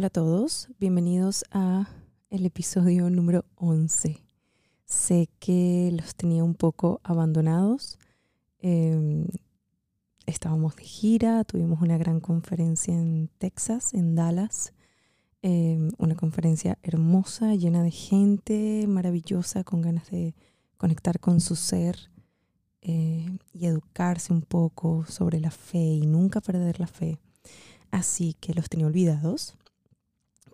Hola a todos, bienvenidos a el episodio número 11. Sé que los tenía un poco abandonados. Em, estábamos de gira, tuvimos una gran conferencia en Texas, en Dallas. Em, una conferencia hermosa, llena de gente maravillosa, con ganas de conectar con su ser eh, y educarse un poco sobre la fe y nunca perder la fe. Así que los tenía olvidados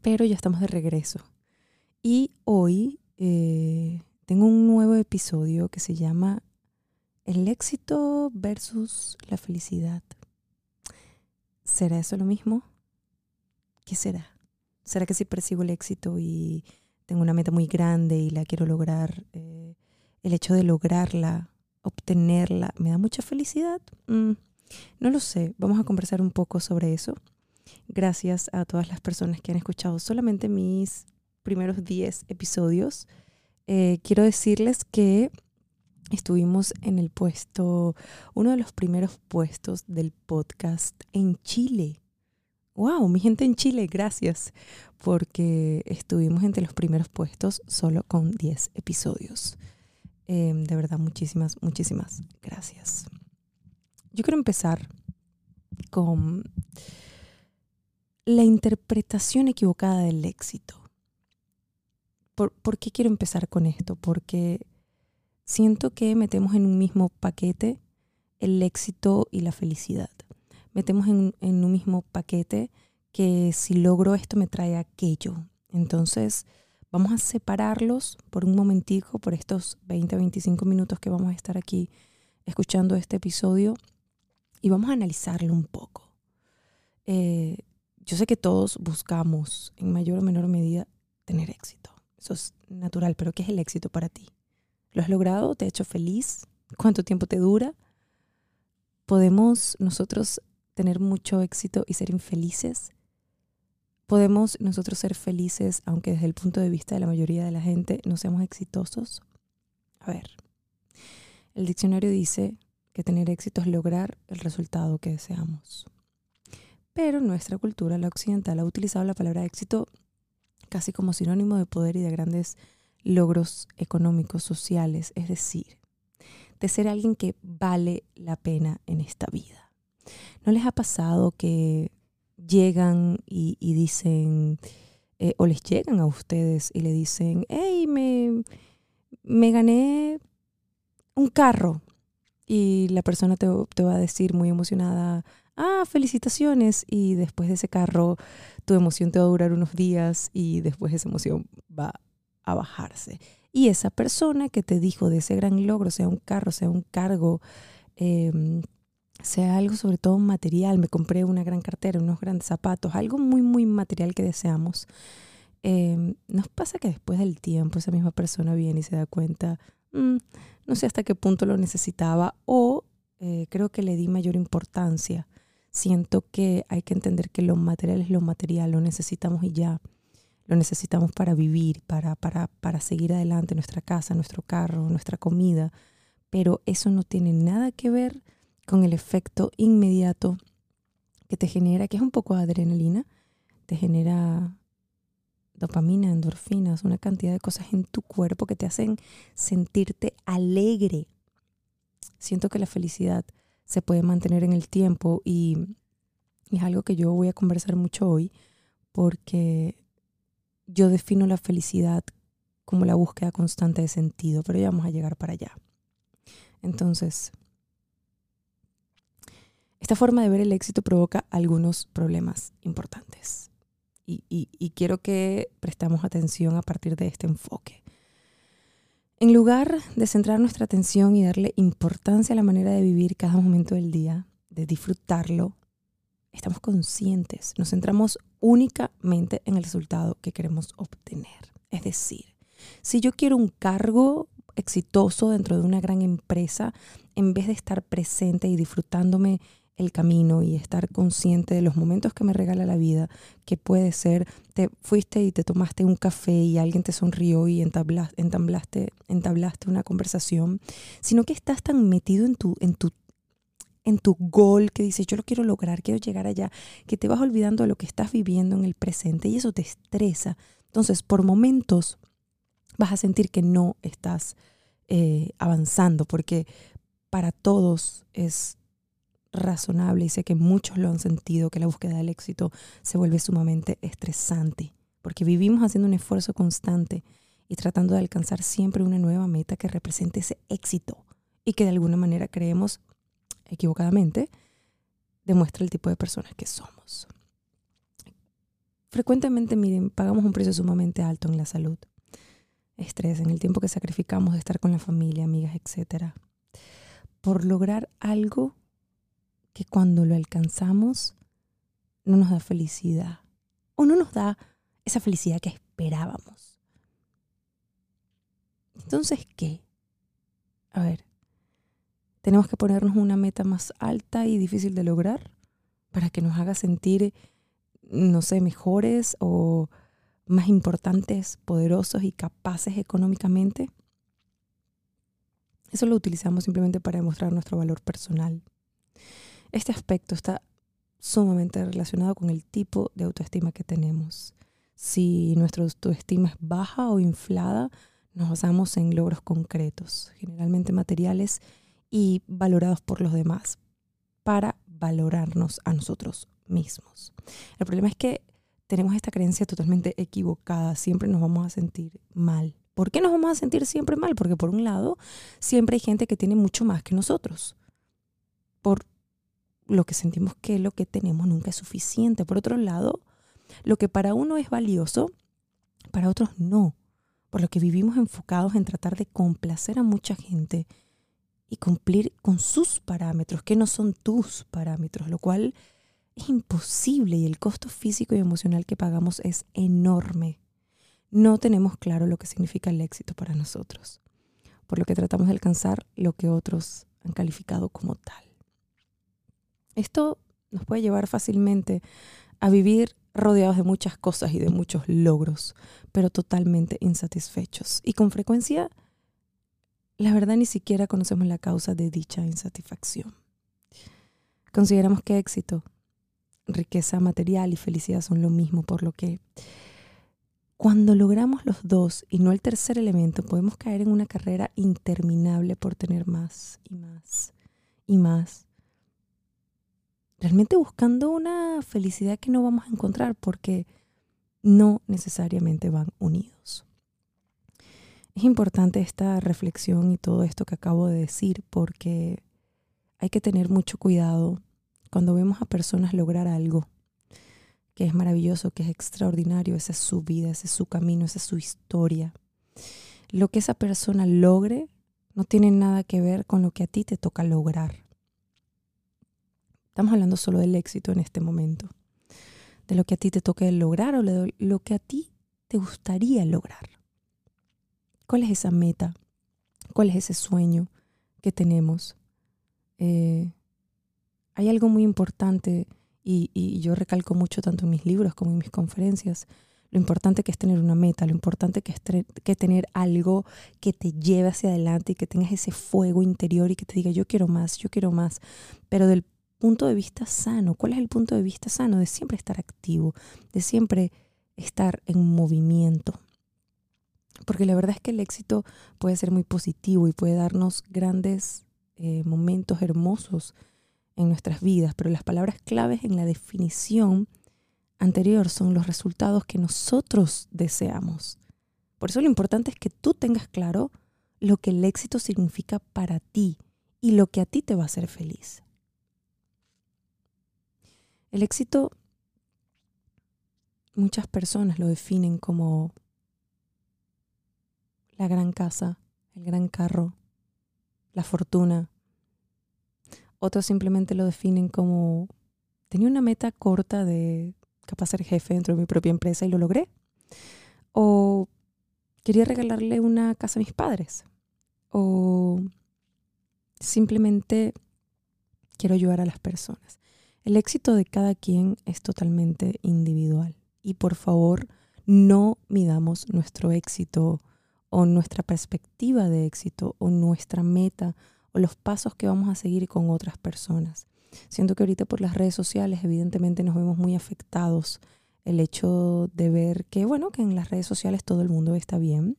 pero ya estamos de regreso. Y hoy eh, tengo un nuevo episodio que se llama El éxito versus la felicidad. ¿Será eso lo mismo? ¿Qué será? ¿Será que si persigo el éxito y tengo una meta muy grande y la quiero lograr, eh, el hecho de lograrla, obtenerla, me da mucha felicidad? Mm, no lo sé. Vamos a conversar un poco sobre eso. Gracias a todas las personas que han escuchado solamente mis primeros 10 episodios. Eh, quiero decirles que estuvimos en el puesto, uno de los primeros puestos del podcast en Chile. ¡Wow! Mi gente en Chile, gracias, porque estuvimos entre los primeros puestos solo con 10 episodios. Em, de verdad, muchísimas, muchísimas gracias. Yo quiero empezar con la interpretación equivocada del éxito. ¿Por, qué quiero empezar con esto? Porque siento que metemos en un mismo paquete el éxito y la felicidad. Metemos en, en un mismo paquete que si logro esto me trae aquello. Entonces, vamos a separarlos por un momentico, por estos 20, 25 minutos que vamos a estar aquí escuchando este episodio y vamos a analizarlo un poco. Eh, yo sé que todos buscamos en mayor o menor medida tener éxito. Eso es natural, pero ¿qué es el éxito para ti? ¿Lo has logrado? ¿Te ha hecho feliz? ¿Cuánto tiempo te dura? ¿Podemos nosotros tener mucho éxito y ser infelices? ¿Podemos nosotros ser felices aunque desde el punto de vista de la mayoría de la gente no seamos exitosos? A ver, el diccionario dice que tener éxito es lograr el resultado que deseamos. Pero nuestra cultura, la occidental, ha utilizado la palabra éxito casi como sinónimo de poder y de grandes logros económicos, sociales, es decir, de ser alguien que vale la pena en esta vida. ¿No les ha pasado que llegan y, dicen, eh, o les llegan a ustedes y le dicen, hey, me, me gané un carro? Y la persona te, te va a decir muy emocionada, ah, felicitaciones. Y después de ese carro, tu emoción te va a durar unos días y después esa emoción va a bajarse. Y esa persona que te dijo de ese gran logro, sea un carro, sea un cargo, em, sea algo sobre todo material, me compré una gran cartera, unos grandes zapatos, algo muy, muy material que deseamos. Em, nos pasa que después del tiempo esa misma persona viene y se da cuenta, mm, no sé hasta qué punto lo necesitaba o eh, creo que le di mayor importancia siento que hay que entender que lo material es lo material, lo necesitamos y ya. Lo necesitamos para vivir, para, para, para seguir adelante, nuestra casa, nuestro carro, nuestra comida. Pero eso no tiene nada que ver con el efecto inmediato que te genera, que es un poco adrenalina, te genera dopamina, endorfinas, una cantidad de cosas en tu cuerpo que te hacen sentirte alegre. Siento que la felicidad se puede mantener en el tiempo y, es algo que yo voy a conversar mucho hoy porque yo defino la felicidad como la búsqueda constante de sentido, pero ya vamos a llegar para allá. Entonces, esta forma de ver el éxito provoca algunos problemas importantes y, y quiero que prestamos atención a partir de este enfoque. En lugar de centrar nuestra atención y darle importancia a la manera de vivir cada momento del día, de disfrutarlo, estamos conscientes, nos centramos únicamente en el resultado que queremos obtener. Es decir, si yo quiero un cargo exitoso dentro de una gran empresa, en vez de estar presente y disfrutándome el camino y estar consciente de los momentos que me regala la vida, que puede ser, te fuiste y te tomaste un café y alguien te sonrió y entablaste, entablaste, una conversación, sino que estás tan metido en tu, en tu, en tu gol que dices, yo lo quiero lograr, quiero llegar allá, que te vas olvidando de lo que estás viviendo en el presente y eso te estresa. Entonces, por momentos vas a sentir que no estás eh, avanzando, porque para todos es razonable y sé que muchos lo han sentido, que la búsqueda del éxito se vuelve sumamente estresante, porque vivimos haciendo un esfuerzo constante y tratando de alcanzar siempre una nueva meta que represente ese éxito y que de alguna manera creemos equivocadamente demuestra el tipo de personas que somos. Frecuentemente, miren, pagamos un precio sumamente alto en la salud, estrés, en el tiempo que sacrificamos de estar con la familia, amigas, etc. Por lograr algo que cuando lo alcanzamos no nos da felicidad o no nos da esa felicidad que esperábamos. Entonces, ¿qué? A ver, tenemos que ponernos una meta más alta y difícil de lograr para que nos haga sentir, no sé, mejores o más importantes, poderosos y capaces económicamente. Eso lo utilizamos simplemente para demostrar nuestro valor personal. Este aspecto está sumamente relacionado con el tipo de autoestima que tenemos. Si nuestra autoestima es baja o inflada, nos basamos en logros concretos, generalmente materiales y valorados por los demás para valorarnos a nosotros mismos. El problema es que tenemos esta creencia totalmente equivocada, siempre nos vamos a sentir mal. ¿Por qué nos vamos a sentir siempre mal? Porque por un lado, siempre hay gente que tiene mucho más que nosotros. Lo que sentimos que lo que tenemos nunca es suficiente. Por otro lado, lo que para uno es valioso, para otros no. Por lo que vivimos enfocados en tratar de complacer a mucha gente y cumplir con sus parámetros, que no son tus parámetros, lo cual es imposible y el costo físico y emocional que pagamos es enorme. No tenemos claro lo que significa el éxito para nosotros, por lo que tratamos de alcanzar lo que otros han calificado como tal. Esto nos puede llevar fácilmente a vivir rodeados de muchas cosas y de muchos logros, pero totalmente insatisfechos. Y con frecuencia la verdad ni siquiera conocemos la causa de dicha insatisfacción. Consideramos que éxito, riqueza material y felicidad son lo mismo, por lo que cuando logramos los dos y no el tercer elemento, podemos caer en una carrera interminable por tener más y más y más. Realmente buscando una felicidad que no vamos a encontrar porque no necesariamente van unidos. Es importante esta reflexión y todo esto que acabo de decir porque hay que tener mucho cuidado cuando vemos a personas lograr algo que es maravilloso, que es extraordinario, esa es su vida, ese es su camino, esa es su historia. Lo que esa persona logre no tiene nada que ver con lo que a ti te toca lograr. Estamos hablando solo del éxito en este momento, de lo que a ti te toque lograr o lo que a ti te gustaría lograr. ¿Cuál es esa meta? ¿Cuál es ese sueño que tenemos? Eh, hay algo muy importante y, yo recalco mucho tanto en mis libros como en mis conferencias. Lo importante que es tener una meta, lo importante que es tener algo que te lleve hacia adelante y que tengas ese fuego interior y que te diga yo quiero más, yo quiero más. Pero del punto de vista sano, ¿cuál es el punto de vista sano? De siempre estar activo, de siempre estar en movimiento. Porque la verdad es que el éxito puede ser muy positivo y puede darnos grandes eh, momentos hermosos en nuestras vidas, pero las palabras claves en la definición anterior son los resultados que nosotros deseamos. Por eso lo importante es que tú tengas claro lo que el éxito significa para ti y lo que a ti te va a hacer feliz. El éxito, muchas personas lo definen como la gran casa, el gran carro, la fortuna. Otros simplemente lo definen como tenía una meta corta de capaz ser jefe dentro de mi propia empresa y lo logré. O quería regalarle una casa a mis padres. O simplemente quiero ayudar a las personas. El éxito de cada quien es totalmente individual. Y por favor, no midamos nuestro éxito o nuestra perspectiva de éxito o nuestra meta o los pasos que vamos a seguir con otras personas. Siento que ahorita por las redes sociales evidentemente nos vemos muy afectados el hecho de ver que, bueno, que en las redes sociales todo el mundo está bien,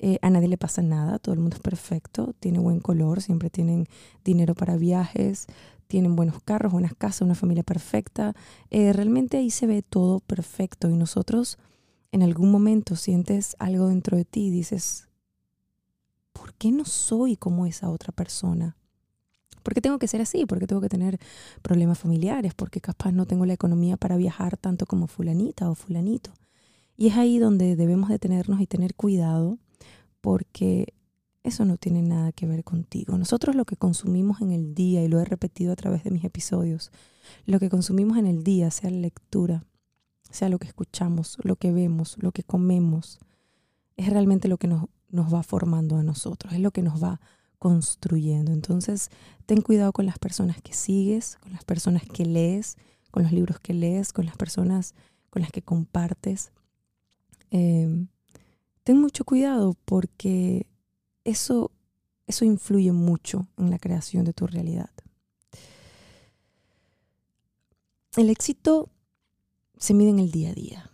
eh, a nadie le pasa nada, todo el mundo es perfecto, tiene buen color, siempre tienen dinero para viajes, tienen buenos carros, buenas casas, una familia perfecta. Eh, realmente ahí se ve todo perfecto y nosotros en algún momento sientes algo dentro de ti y dices, ¿por qué no soy como esa otra persona? ¿Por qué tengo que ser así? ¿Por qué tengo que tener problemas familiares? Porque capaz no tengo la economía para viajar tanto como fulanita o fulanito. Y es ahí donde debemos detenernos y tener cuidado porque eso no tiene nada que ver contigo. Nosotros lo que consumimos en el día, y lo he repetido a través de mis episodios, lo que consumimos en el día, sea la lectura, sea lo que escuchamos, lo que vemos, lo que comemos, es realmente lo que nos, nos va formando a nosotros, es lo que nos va construyendo. Entonces, ten cuidado con las personas que sigues, con las personas que lees, con los libros que lees, con las personas con las que compartes. Em, ten mucho cuidado porque eso, eso influye mucho en la creación de tu realidad. El éxito se mide en el día a día,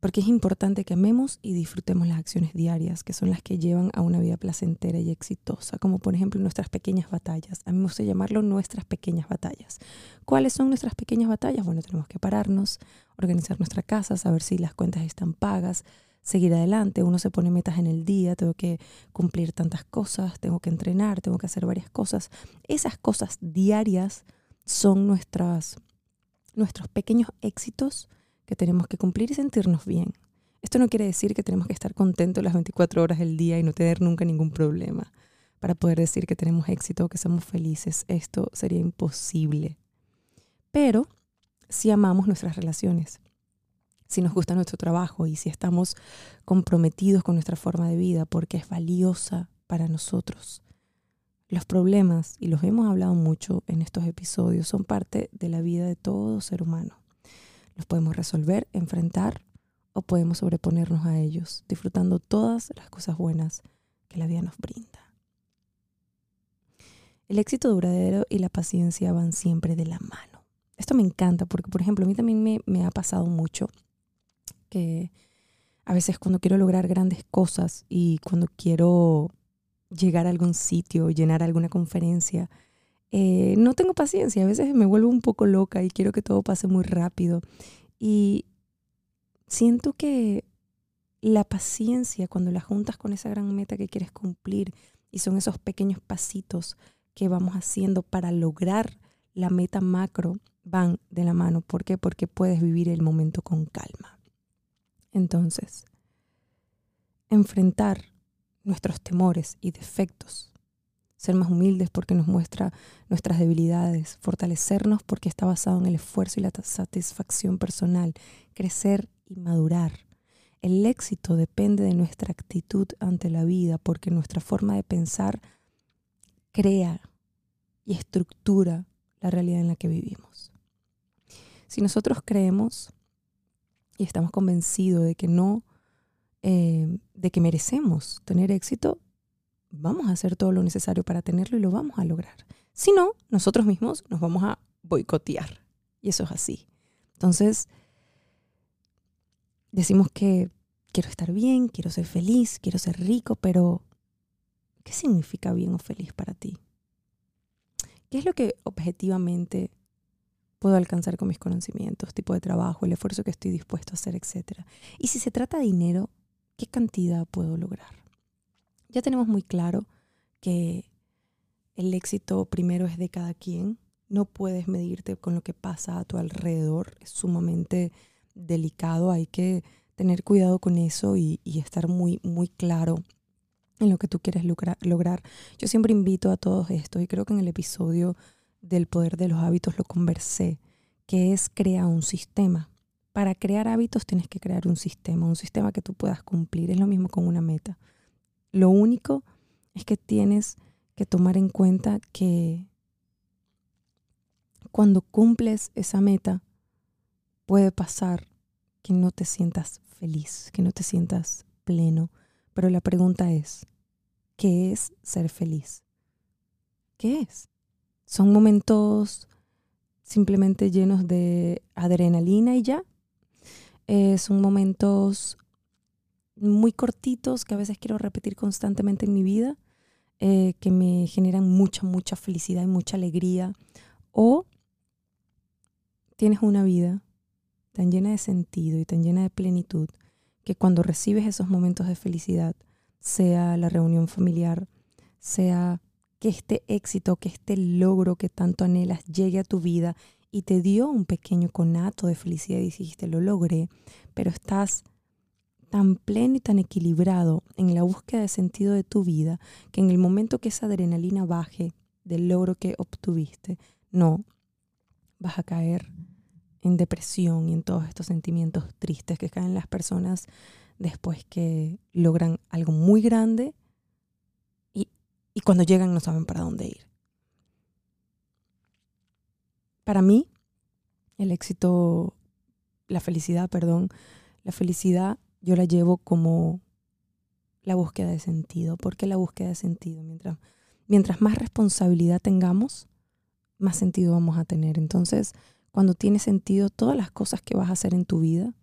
porque es importante que amemos y disfrutemos las acciones diarias, que son las que llevan a una vida placentera y exitosa, como por ejemplo nuestras pequeñas batallas. A mí me gusta llamarlo nuestras pequeñas batallas. ¿Cuáles son nuestras pequeñas batallas? Bueno, tenemos que pararnos, organizar nuestra casa, saber si las cuentas están pagas, seguir adelante. Uno se pone metas en el día, tengo que cumplir tantas cosas, tengo que entrenar, tengo que hacer varias cosas. Esas cosas diarias son nuestras, nuestros pequeños éxitos que tenemos que cumplir y sentirnos bien. Esto no quiere decir que tenemos que estar contentos las 24 horas del día y no tener nunca ningún problema para poder decir que tenemos éxito o que somos felices. Esto sería imposible. Pero si amamos nuestras relaciones, si nos gusta nuestro trabajo y si estamos comprometidos con nuestra forma de vida porque es valiosa para nosotros. Los problemas, y los hemos hablado mucho en estos episodios, son parte de la vida de todo ser humano. Los podemos resolver, enfrentar o podemos sobreponernos a ellos, disfrutando todas las cosas buenas que la vida nos brinda. El éxito duradero y la paciencia van siempre de la mano. Esto me encanta porque, por ejemplo, a mí también me, me ha pasado mucho que a veces cuando quiero lograr grandes cosas y cuando quiero llegar a algún sitio, llenar alguna conferencia, eh, no tengo paciencia. A veces me vuelvo un poco loca y quiero que todo pase muy rápido. Y siento que la paciencia, cuando la juntas con esa gran meta que quieres cumplir, y son esos pequeños pasitos que vamos haciendo para lograr la meta macro, van de la mano. ¿Por qué? Porque puedes vivir el momento con calma. Entonces, enfrentar nuestros temores y defectos, ser más humildes porque nos muestra nuestras debilidades, fortalecernos porque está basado en el esfuerzo y la satisfacción personal, crecer y madurar. El éxito depende de nuestra actitud ante la vida porque nuestra forma de pensar crea y estructura la realidad en la que vivimos. Si nosotros creemos y estamos convencidos de que no, eh, de que merecemos tener éxito, vamos a hacer todo lo necesario para tenerlo y lo vamos a lograr. Si no, nosotros mismos nos vamos a boicotear. Y eso es así. Entonces, decimos que quiero estar bien, quiero ser feliz, quiero ser rico, pero ¿qué significa bien o feliz para ti? ¿Qué es lo que objetivamente puedo alcanzar con mis conocimientos, tipo de trabajo, el esfuerzo que estoy dispuesto a hacer, etc. Y si se trata de dinero, ¿qué cantidad puedo lograr? Ya tenemos muy claro que el éxito primero es de cada quien. No puedes medirte con lo que pasa a tu alrededor. Es sumamente delicado. Hay que tener cuidado con eso y, estar muy, muy claro en lo que tú quieres lograr. Yo siempre invito a todos esto y creo que en el episodio del poder de los hábitos lo conversé, que es crear un sistema. Para crear hábitos tienes que crear un sistema, un sistema que tú puedas cumplir. Es lo mismo con una meta. Lo único es que tienes que tomar en cuenta que cuando cumples esa meta, puede pasar que no te sientas feliz, que no te sientas pleno. Pero la pregunta es, ¿qué es ser feliz? ¿qué es? Son momentos simplemente llenos de adrenalina y ya. Eh, son momentos muy cortitos que a veces quiero repetir constantemente en mi vida, eh, que me generan mucha, mucha felicidad y mucha alegría. O tienes una vida tan llena de sentido y tan llena de plenitud que cuando recibes esos momentos de felicidad, sea la reunión familiar, sea que este éxito, que este logro que tanto anhelas llegue a tu vida y te dio un pequeño conato de felicidad y dijiste, lo logré, pero estás tan pleno y tan equilibrado en la búsqueda de sentido de tu vida que en el momento que esa adrenalina baje del logro que obtuviste, no, vas a caer en depresión y en todos estos sentimientos tristes que caen las personas después que logran algo muy grande y, cuando llegan no saben para dónde ir. Para mí, el éxito, la felicidad, perdón, la felicidad yo la llevo como la búsqueda de sentido. ¿Por qué la búsqueda de sentido? Mientras, mientras más responsabilidad tengamos, más sentido vamos a tener. Entonces, cuando tiene sentido todas las cosas que vas a hacer en tu vida,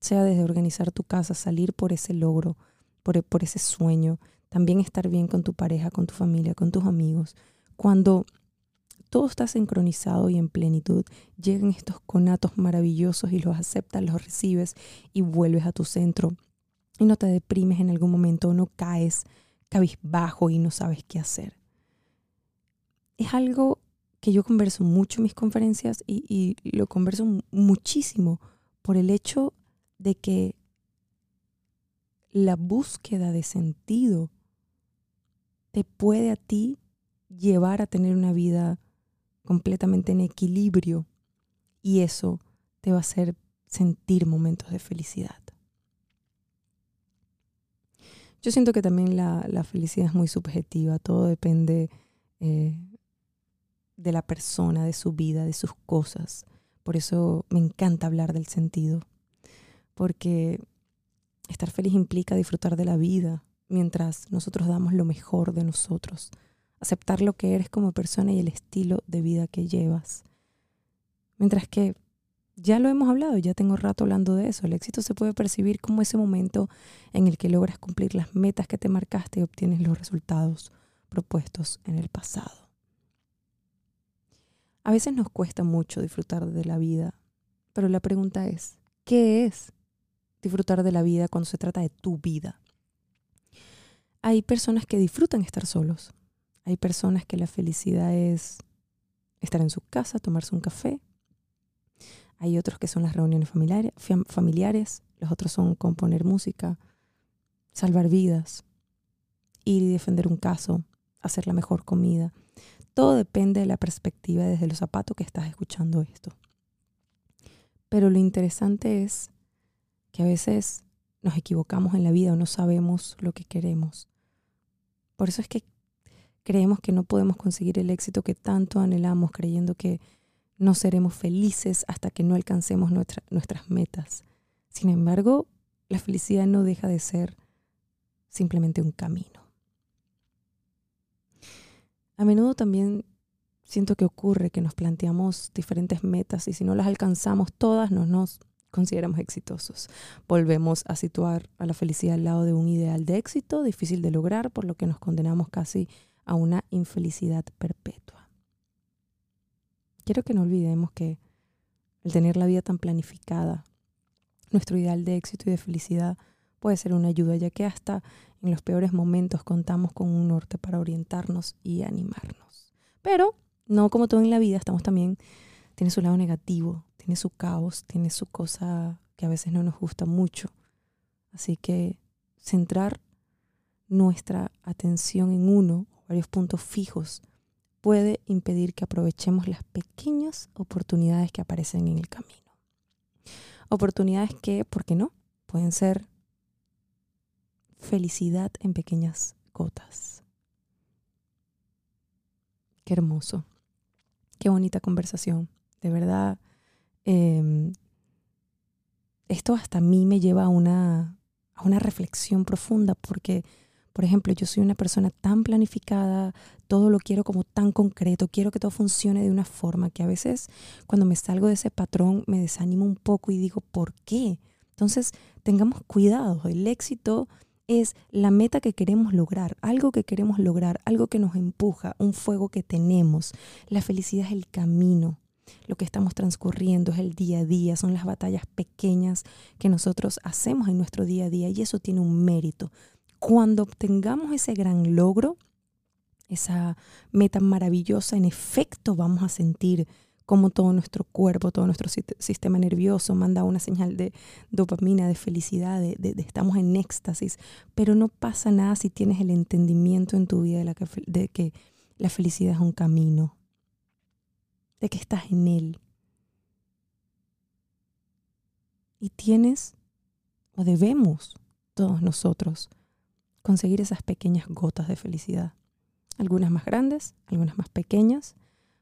sea desde organizar tu casa, salir por ese logro, por, por ese sueño, también estar bien con tu pareja, con tu familia, con tus amigos. Cuando todo está sincronizado y en plenitud, llegan estos conatos maravillosos y los aceptas, los recibes y vuelves a tu centro. Y no te deprimes en algún momento, no caes cabizbajo y no sabes qué hacer. Es algo que yo converso mucho en mis conferencias y, y lo converso muchísimo por el hecho de que la búsqueda de sentido te puede a ti llevar a tener una vida completamente en equilibrio y eso te va a hacer sentir momentos de felicidad. Yo siento que también la, felicidad es muy subjetiva, todo depende eh, de la persona, de su vida, de sus cosas. Por eso me encanta hablar del sentido, porque estar feliz implica disfrutar de la vida mientras nosotros damos lo mejor de nosotros aceptar lo que eres como persona y el estilo de vida que llevas. Mientras que ya lo hemos hablado, ya tengo rato hablando de eso, el éxito se puede percibir como ese momento en el que logras cumplir las metas que te marcaste y obtienes los resultados propuestos en el pasado. A veces nos cuesta mucho disfrutar de la vida, pero la pregunta es, ¿qué es disfrutar de la vida cuando se trata de tu vida? Hay personas que disfrutan estar solos, hay personas que la felicidad es estar en su casa, tomarse un café. Hay otros que son las reuniones familiares, los otros son componer música, salvar vidas, ir y defender un caso, hacer la mejor comida. Todo depende de la perspectiva desde los zapatos que estás escuchando esto. Pero lo interesante es que a veces nos equivocamos en la vida o no sabemos lo que queremos. Por eso es que Creemos que no podemos conseguir el éxito que tanto anhelamos, creyendo que no seremos felices hasta que no alcancemos nuestras metas. Sin embargo, la felicidad no deja de ser simplemente un camino. A menudo también siento que ocurre que nos planteamos diferentes metas y si no las alcanzamos todas no nos consideramos exitosos. Volvemos a situar a la felicidad al lado de un ideal de éxito difícil de lograr, por lo que nos condenamos casi a una infelicidad perpetua. Quiero que no olvidemos que el tener la vida tan planificada, nuestro ideal de éxito y de felicidad puede ser una ayuda, ya que hasta en los peores momentos contamos con un norte para orientarnos y animarnos. Pero no como todo en la vida, estamos también, tiene su lado negativo, tiene su caos, tiene su cosa que a veces no nos gusta mucho. Así que centrar nuestra atención en uno varios puntos fijos, puede impedir que aprovechemos las pequeñas oportunidades que aparecen en el camino. Oportunidades que, ¿por qué no? Pueden ser felicidad en pequeñas gotas. Qué hermoso. Qué bonita conversación. De verdad, em, esto hasta a mí me lleva a una, a una reflexión profunda porque Por ejemplo, yo soy una persona tan planificada, todo lo quiero como tan concreto, quiero que todo funcione de una forma que a veces cuando me salgo de ese patrón me desanimo un poco y digo, ¿por qué? Entonces, tengamos cuidado, el éxito es la meta que queremos lograr, algo que queremos lograr, algo que nos empuja, un fuego que tenemos. La felicidad es el camino, lo que estamos transcurriendo es el día a día, son las batallas pequeñas que nosotros hacemos en nuestro día a día y eso tiene un mérito. Cuando obtengamos ese gran logro, esa meta maravillosa, en efecto vamos a sentir como todo nuestro cuerpo, todo nuestro sistema nervioso manda una señal de dopamina, de felicidad, de, estamos en éxtasis, pero no pasa nada si tienes el entendimiento en tu vida de, que la felicidad es un camino, de que estás en él. Y tienes, o debemos todos nosotros, conseguir esas pequeñas gotas de felicidad. Algunas más grandes, algunas más pequeñas,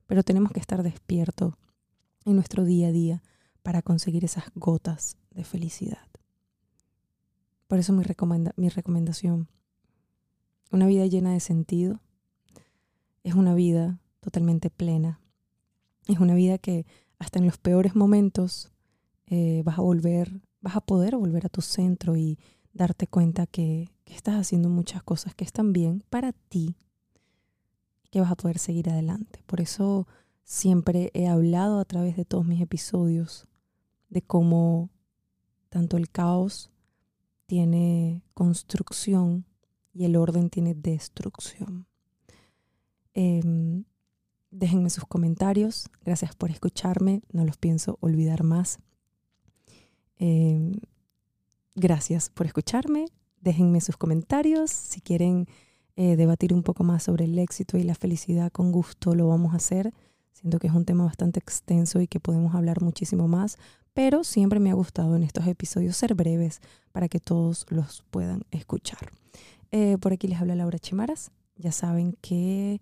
pero tenemos que estar despiertos en nuestro día a día para conseguir esas gotas de felicidad. Por eso mi, mi recomendación, una vida llena de sentido, es una vida totalmente plena. Es una vida que hasta en los peores momentos eh, vas a volver, vas a poder volver a tu centro y darte cuenta que, estás haciendo muchas cosas que están bien para ti y que vas a poder seguir adelante. Por eso siempre he hablado a través de todos mis episodios de cómo tanto el caos tiene construcción y el orden tiene destrucción. Em, déjenme sus comentarios. Gracias por escucharme. No los pienso olvidar más. Em, gracias por escucharme. Déjenme sus comentarios. Si quieren eh, debatir un poco más sobre el éxito y la felicidad, con gusto lo vamos a hacer. Siento que es un tema bastante extenso y que podemos hablar muchísimo más, pero siempre me ha gustado en estos episodios ser breves para que todos los puedan escuchar. Eh, por aquí les habla Laura Chimaras. Ya saben que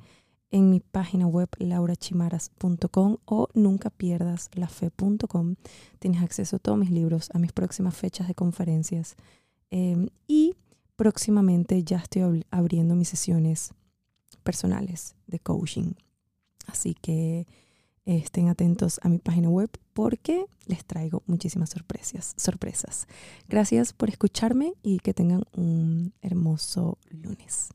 en mi página web laurachimaras.com o nunca pierdas fe.com tienes acceso a todos mis libros, a mis próximas fechas de conferencias em, y próximamente ya estoy abriendo mis sesiones personales de coaching. Así que estén atentos a mi página web porque les traigo muchísimas sorpresas. Gracias por escucharme y que tengan un hermoso lunes.